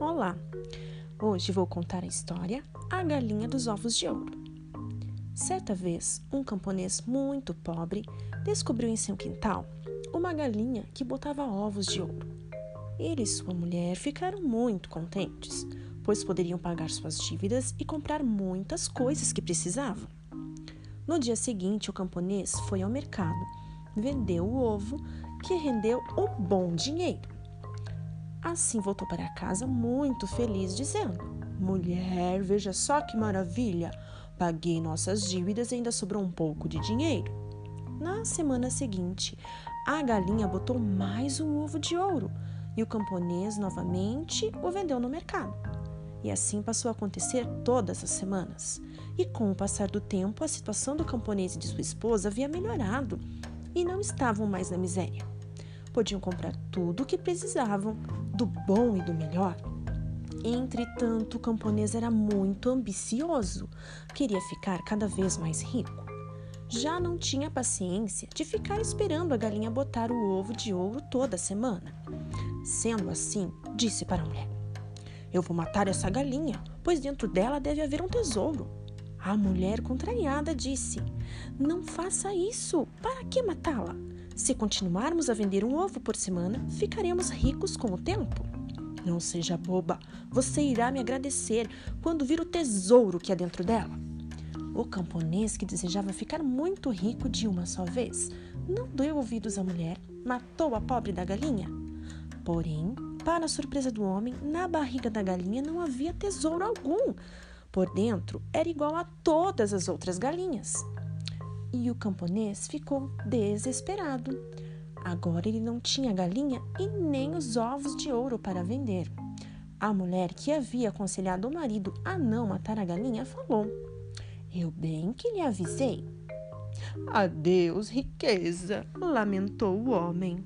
Olá! Hoje vou contar a história A Galinha dos Ovos de Ouro. Certa vez, um camponês muito pobre descobriu em seu quintal uma galinha que botava ovos de ouro. Ele e sua mulher ficaram muito contentes, pois poderiam pagar suas dívidas e comprar muitas coisas que precisavam. No dia seguinte, o camponês foi ao mercado, vendeu o ovo, que rendeu um bom dinheiro. Assim voltou para casa muito feliz, dizendo: Mulher, veja só que maravilha! Paguei nossas dívidas e ainda sobrou um pouco de dinheiro. Na semana seguinte, a galinha botou mais um ovo de ouro e o camponês novamente o vendeu no mercado. E assim passou a acontecer todas as semanas. E com o passar do tempo, a situação do camponês e de sua esposa havia melhorado e não estavam mais na miséria. Podiam comprar tudo o que precisavam, do bom e do melhor. Entretanto, o camponês era muito ambicioso, queria ficar cada vez mais rico. Já não tinha paciência de ficar esperando a galinha botar o ovo de ouro toda semana. Sendo assim, disse para a mulher: Eu vou matar essa galinha, pois dentro dela deve haver um tesouro. A mulher, contrariada, disse: Não faça isso. Para que matá-la? Se continuarmos a vender um ovo por semana, ficaremos ricos com o tempo. Não seja boba, você irá me agradecer quando vir o tesouro que há dentro dela. O camponês, que desejava ficar muito rico de uma só vez, não deu ouvidos à mulher, matou a pobre da galinha. Porém, para a surpresa do homem, na barriga da galinha não havia tesouro algum. Por dentro era igual a todas as outras galinhas. E o camponês ficou desesperado. Agora ele não tinha galinha e nem os ovos de ouro para vender. A mulher que havia aconselhado o marido a não matar a galinha falou: Eu bem que lhe avisei. Adeus, riqueza, lamentou o homem.